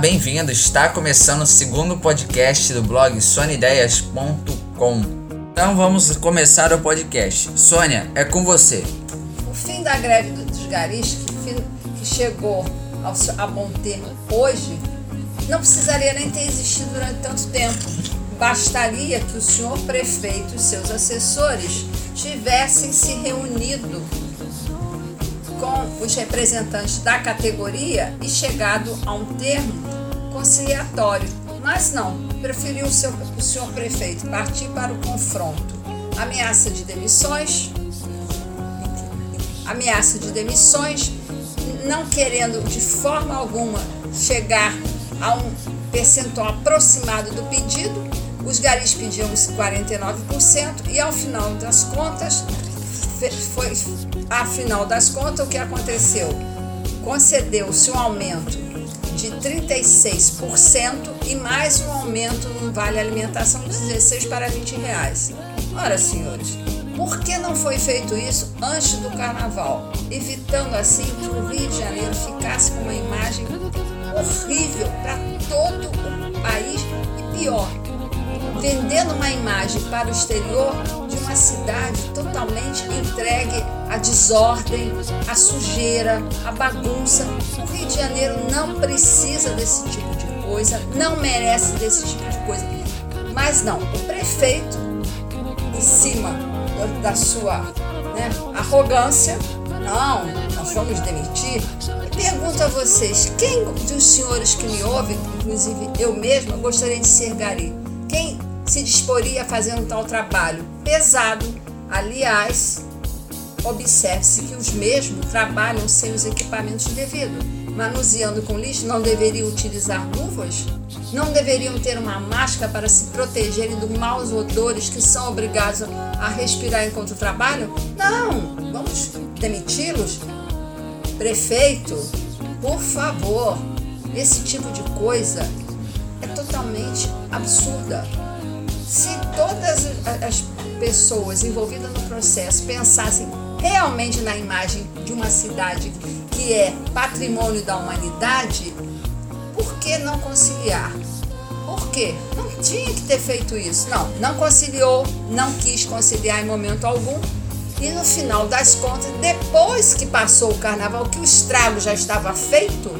Bem-vindo. Está começando o segundo podcast do blog sonideias.com. Então vamos começar o podcast. Sônia, é com você. O fim da greve dos garis, que chegou a bom termo hoje, não precisaria nem ter existido durante tanto tempo. Bastaria que o senhor prefeito e seus assessores tivessem se reunido os representantes da categoria e chegado a um termo conciliatório. Mas não, preferiu o, seu, o senhor prefeito partir para o confronto. Ameaça de demissões, ameaça de demissões, não querendo de forma alguma chegar a um percentual aproximado do pedido, os garis pediam 49% e ao final das contas foi afinal das contas o que aconteceu? Concedeu-se um aumento de 36% e mais um aumento no vale alimentação de 16 para 20 reais. Ora, senhores, por que não foi feito isso antes do carnaval, evitando assim que o Rio de Janeiro ficasse com uma imagem horrível para todo o país e pior, vendendo uma imagem para o exterior de uma cidade totalmente entregue à desordem, à sujeira, à bagunça. O Rio de Janeiro não precisa desse tipo de coisa, não merece desse tipo de coisa. Mas não, o prefeito, em cima da sua né, arrogância, não, nós vamos demitir. Pergunto a vocês, quem dos senhores que me ouvem, inclusive eu mesma, gostaria de ser gari? Quem se disporia a fazer um tal trabalho pesado. Aliás, observe-se que os mesmos trabalham sem os equipamentos devidos. Manuseando com lixo, não deveriam utilizar luvas? Não deveriam ter uma máscara para se protegerem dos maus odores que são obrigados a respirar enquanto trabalham? Não! Vamos demiti-los? Prefeito, por favor, esse tipo de coisa é totalmente absurda. Se todas as pessoas envolvidas no processo pensassem realmente na imagem de uma cidade que é patrimônio da humanidade, por que não conciliar? Por quê? Não tinha que ter feito isso. Não, não conciliou, não quis conciliar em momento algum. E no final das contas, depois que passou o carnaval, que o estrago já estava feito,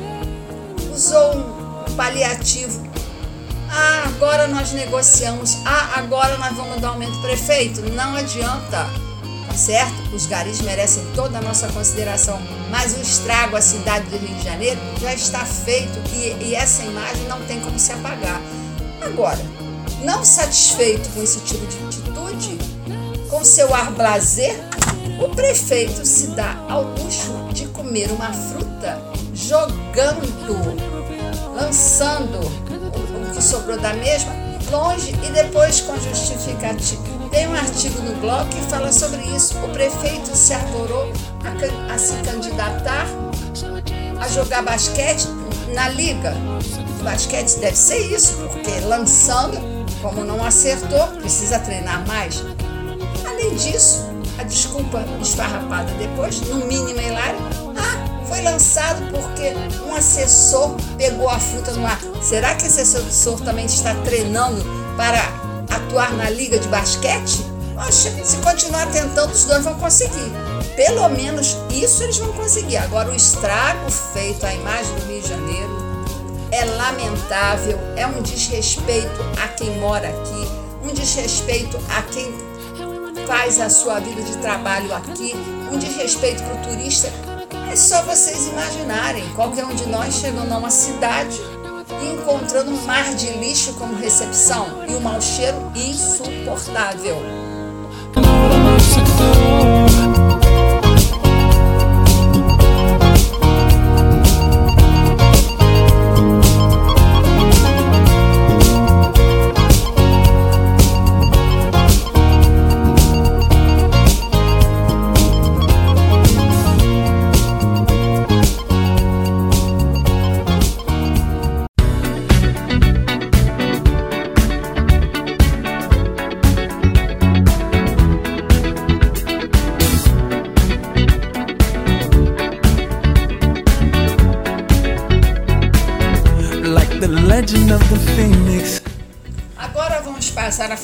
usou um paliativo ah, agora nós negociamos. Ah, agora nós vamos dar aumento prefeito. Não adianta, tá certo? Os garis merecem toda a nossa consideração, mas o estrago à cidade do Rio de Janeiro já está feito e, e essa imagem não tem como se apagar. Agora, não satisfeito com esse tipo de atitude, com seu ar blazer, o prefeito se dá ao luxo de comer uma fruta jogando, lançando que sobrou da mesma longe e depois com justificativo. Tem um artigo no blog que fala sobre isso. O prefeito se arvorou a, a se candidatar a jogar basquete na liga. O basquete deve ser isso, porque lançando, como não acertou, precisa treinar mais. Além disso, a desculpa esfarrapada depois, no mínimo hilário, ah, foi lançado porque um assessor pegou a fruta no ar. Será que esse assessor também está treinando para atuar na liga de basquete? Poxa, se continuar tentando, os dois vão conseguir. Pelo menos isso eles vão conseguir. Agora, o estrago feito à imagem do Rio de Janeiro é lamentável, é um desrespeito a quem mora aqui, um desrespeito a quem faz a sua vida de trabalho aqui, um desrespeito para o turista é só vocês imaginarem, qualquer um de nós chegando a uma cidade e encontrando um mar de lixo como recepção e um mau cheiro insuportável.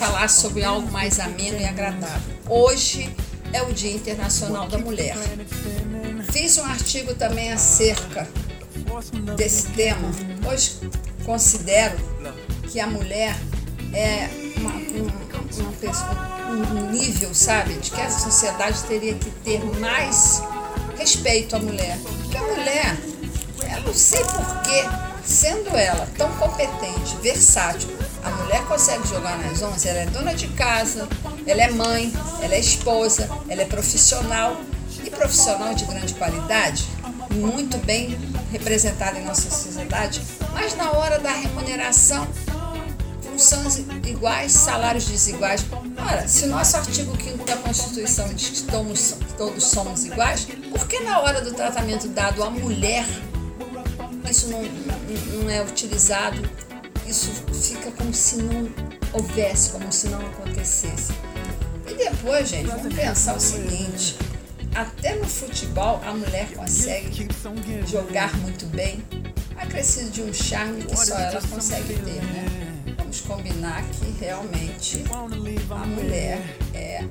Falar sobre algo mais ameno e agradável. Hoje é o Dia Internacional da Mulher. Fiz um artigo também acerca desse tema, pois considero que a mulher é uma, uma pessoa, um nível, sabe, de que a sociedade teria que ter mais respeito à mulher. Porque a mulher, eu não sei porquê, sendo ela tão competente, versátil, a mulher consegue jogar nas 11, ela é dona de casa, ela é mãe, ela é esposa, ela é profissional e profissional de grande qualidade, muito bem representada em nossa sociedade, mas na hora da remuneração, funções iguais, salários desiguais. Ora, se nosso artigo 5 da Constituição diz que todos, todos somos iguais, por que na hora do tratamento dado à mulher isso não, não é utilizado? Isso fica como se não houvesse, como se não acontecesse. E depois, gente, vamos pensar o seguinte: até no futebol a mulher consegue jogar muito bem, acrescido de um charme que só ela consegue ter, né? Vamos combinar que realmente a mulher é,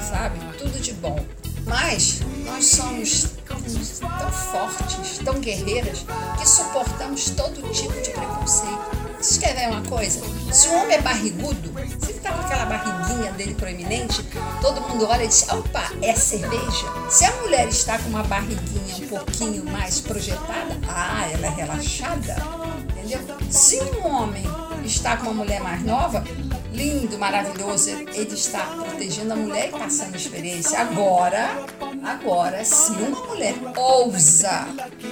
sabe, tudo de bom. Mas nós somos tão fortes, tão guerreiras, que suportamos todo tipo de. Ver uma coisa? Se o homem é barrigudo, se ele tá com aquela barriguinha dele proeminente, todo mundo olha e diz: opa, é cerveja. Se a mulher está com uma barriguinha um pouquinho mais projetada, ah, ela é relaxada. Entendeu? Se um homem está com uma mulher mais nova, lindo, maravilhoso, ele está protegendo a mulher e passando experiência. Agora, agora, se uma mulher ousa,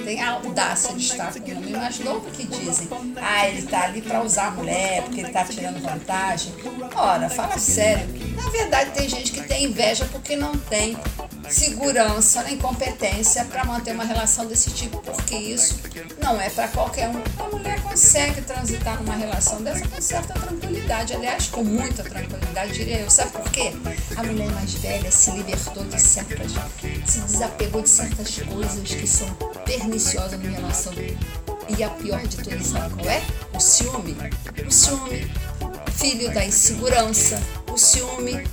tem a audácia de estar com um homem mais novo que dizem, ah, ele está ali para usar a mulher, porque ele está tirando vantagem. Ora, fala sério. Na verdade, tem gente que tem inveja porque não tem segurança nem competência para manter uma relação desse tipo, porque isso não é para qualquer um. A mulher consegue transitar numa relação dessa com certa tranquilidade, aliás, com muita tranquilidade, diria eu. Sabe por quê? A mulher mais velha se libertou de certas, se desapegou de certas coisas que são perniciosas na relação. E a pior de todas, sabe qual é? O ciúme. O ciúme, filho da insegurança, o ciúme,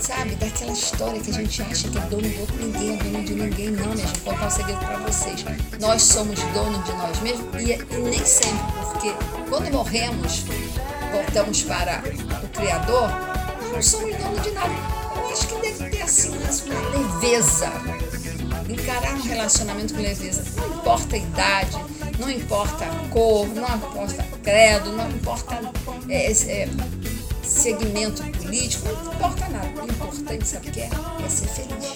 sabe? Daquela história que a gente acha que é dono do outro, ninguém é dono de ninguém, não, gente. Vou contar um segredo para vocês. Nós somos donos de nós mesmos e, e nem sempre, porque quando morremos, voltamos para o Criador, não somos donos de nada. Eu acho que deve ter assim uma leveza. Encarar um relacionamento com leveza. Não importa a idade, não importa a cor, não importa credo, não importa é, é, segmento político, não importa nada. O importante, sabe o que é? É ser feliz.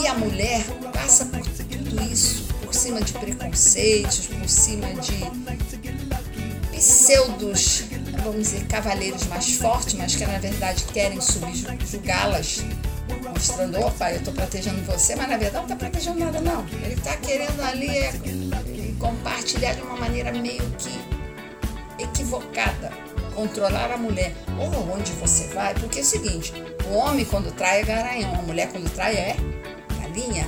E a mulher passa por tudo isso, por cima de preconceitos, por cima de pseudos, vamos dizer, cavaleiros mais fortes, mas que na verdade querem subjugá-las, mostrando, opa, eu estou protegendo você, mas na verdade não está protegendo nada, não. Ele está querendo ali é, compartilhar de uma maneira meio que equivocada controlar a mulher ou onde você vai, porque é o seguinte, o homem quando trai é garanhão, a mulher quando trai é galinha.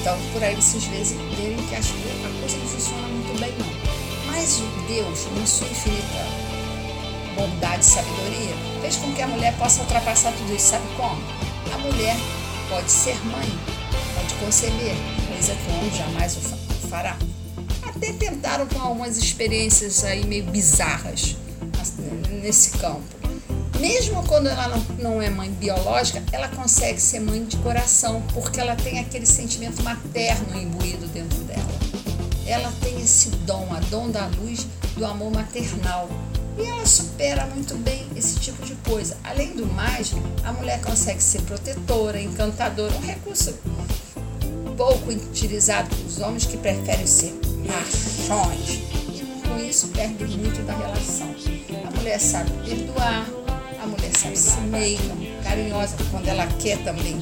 Então por aí vocês verem que que a coisa não funciona muito bem não. Mas Deus, na sua infinita bondade e sabedoria, fez com que a mulher possa ultrapassar tudo isso. Sabe como? A mulher pode ser mãe, pode conceber, coisa que o homem jamais o fará. Até tentaram com algumas experiências aí meio bizarras nesse campo. Mesmo quando ela não, não é mãe biológica, ela consegue ser mãe de coração, porque ela tem aquele sentimento materno imbuído dentro dela. Ela tem esse dom, a dom da luz do amor maternal. E ela supera muito bem esse tipo de coisa. Além do mais, a mulher consegue ser protetora, encantadora, um recurso pouco utilizado pelos homens que preferem ser machões. E com isso perde muito da relação mulher sabe perdoar, a mulher sabe ser meiga, carinhosa, quando ela quer também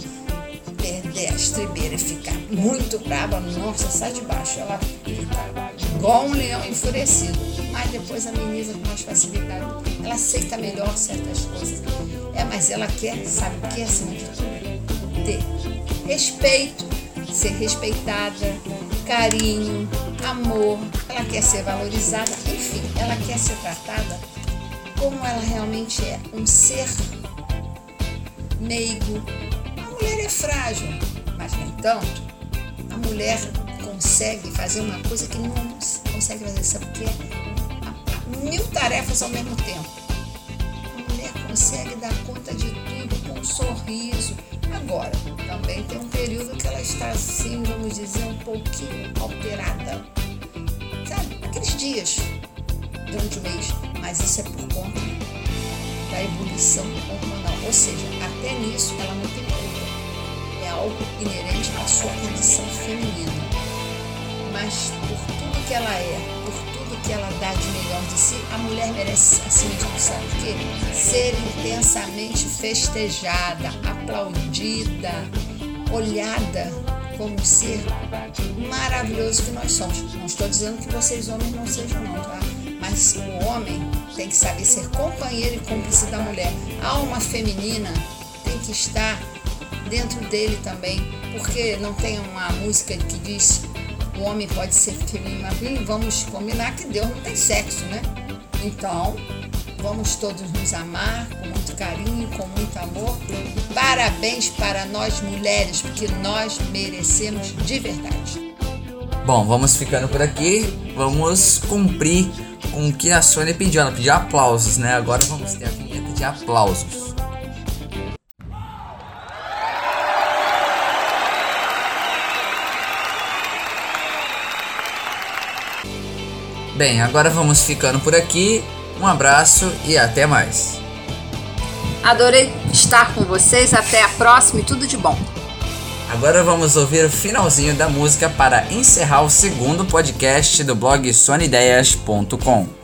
perder a estribeira e ficar muito brava, nossa, sai de baixo. Ela fica igual um leão enfurecido, mas depois ameniza com mais facilidade. Ela aceita melhor certas coisas. É, mas ela quer, sabe o que é acima de tudo? Ter respeito, ser respeitada, carinho, amor, ela quer ser valorizada, enfim, ela quer ser tratada como ela realmente é, um ser meigo. Mulher é frágil, mas nem tanto. A mulher consegue fazer uma coisa que não consegue fazer, sabe o quê? Mil tarefas ao mesmo tempo. A mulher consegue dar conta de tudo com um sorriso. Agora, também tem um período que ela está assim, vamos dizer, um pouquinho alterada. Sabe? Aqueles dias durante o mês. Mas isso é por conta da ebulição hormonal. Ou seja, até nisso ela não tem culpa. Algo inerente à sua condição feminina. Mas por tudo que ela é, por tudo que ela dá de melhor de si, a mulher merece, acima de tudo, sabe o quê? Ser intensamente festejada, aplaudida, olhada como um ser maravilhoso que nós somos. Não estou dizendo que vocês homens não sejam não, tá? Mas o homem tem que saber ser companheiro e cúmplice da mulher. A alma feminina tem que estar dentro dele também, porque não tem uma música que diz o homem pode ser feminino, mas vamos combinar que Deus não tem sexo, né? Então, vamos todos nos amar com muito carinho, com muito amor. Parabéns para nós mulheres, porque nós merecemos de verdade. Bom, vamos ficando por aqui. Vamos cumprir com o que a Sônia pediu. Ela pediu aplausos, né? Agora vamos ter a vinheta de aplausos. Bem, agora vamos ficando por aqui. Um abraço e até mais. Adorei estar com vocês. Até a próxima e tudo de bom. Agora vamos ouvir o finalzinho da música para encerrar o segundo podcast do blog sonideias.com.